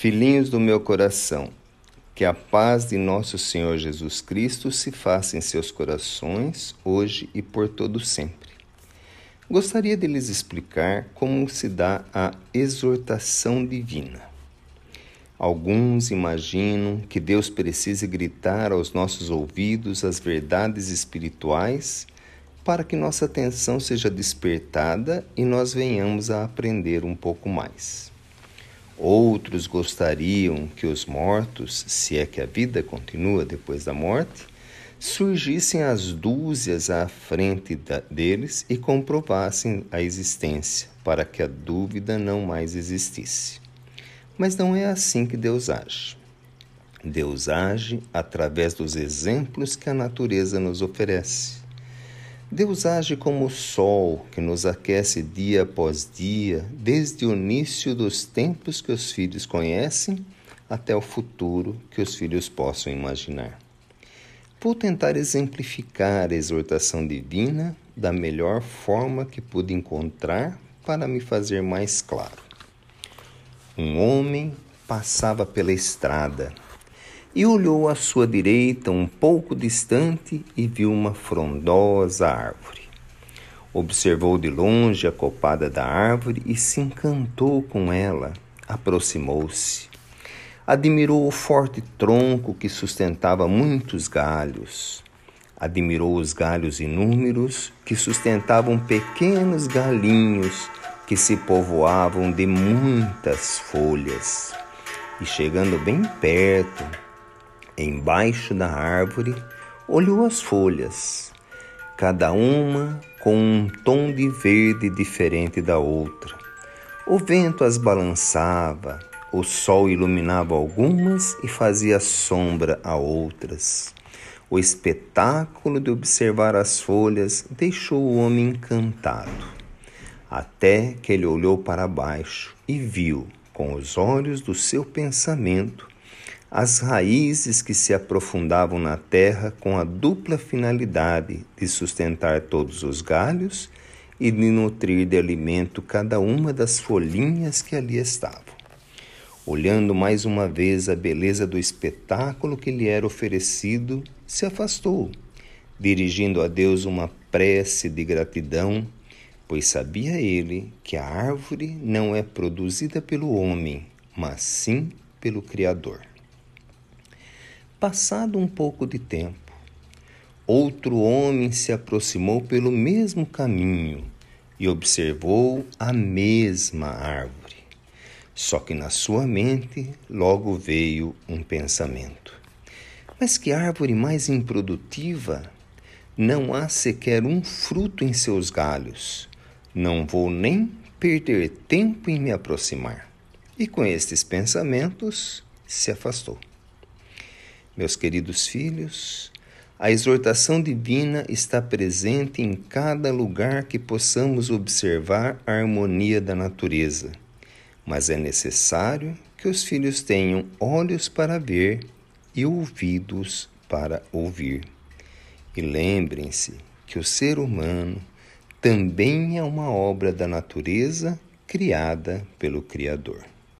Filhinhos do meu coração, que a paz de nosso Senhor Jesus Cristo se faça em seus corações, hoje e por todo sempre. Gostaria de lhes explicar como se dá a exortação divina. Alguns imaginam que Deus precise gritar aos nossos ouvidos as verdades espirituais para que nossa atenção seja despertada e nós venhamos a aprender um pouco mais. Outros gostariam que os mortos, se é que a vida continua depois da morte, surgissem as dúzias à frente da, deles e comprovassem a existência, para que a dúvida não mais existisse. Mas não é assim que Deus age. Deus age através dos exemplos que a natureza nos oferece. Deus age como o sol que nos aquece dia após dia, desde o início dos tempos que os filhos conhecem até o futuro que os filhos possam imaginar. Vou tentar exemplificar a exortação divina da melhor forma que pude encontrar para me fazer mais claro. Um homem passava pela estrada e olhou à sua direita um pouco distante e viu uma frondosa árvore. Observou de longe a copada da árvore e se encantou com ela. Aproximou-se. Admirou o forte tronco que sustentava muitos galhos. Admirou os galhos inúmeros que sustentavam pequenos galinhos que se povoavam de muitas folhas. E chegando bem perto, embaixo da árvore, olhou as folhas, cada uma com um tom de verde diferente da outra. O vento as balançava, o sol iluminava algumas e fazia sombra a outras. O espetáculo de observar as folhas deixou o homem encantado, até que ele olhou para baixo e viu, com os olhos do seu pensamento, as raízes que se aprofundavam na terra com a dupla finalidade de sustentar todos os galhos e de nutrir de alimento cada uma das folhinhas que ali estavam. Olhando mais uma vez a beleza do espetáculo que lhe era oferecido, se afastou, dirigindo a Deus uma prece de gratidão, pois sabia ele que a árvore não é produzida pelo homem, mas sim pelo Criador. Passado um pouco de tempo, outro homem se aproximou pelo mesmo caminho e observou a mesma árvore. Só que na sua mente logo veio um pensamento: Mas que árvore mais improdutiva! Não há sequer um fruto em seus galhos. Não vou nem perder tempo em me aproximar. E com estes pensamentos se afastou. Meus queridos filhos, a exortação divina está presente em cada lugar que possamos observar a harmonia da natureza, mas é necessário que os filhos tenham olhos para ver e ouvidos para ouvir. E lembrem-se que o ser humano também é uma obra da natureza criada pelo Criador.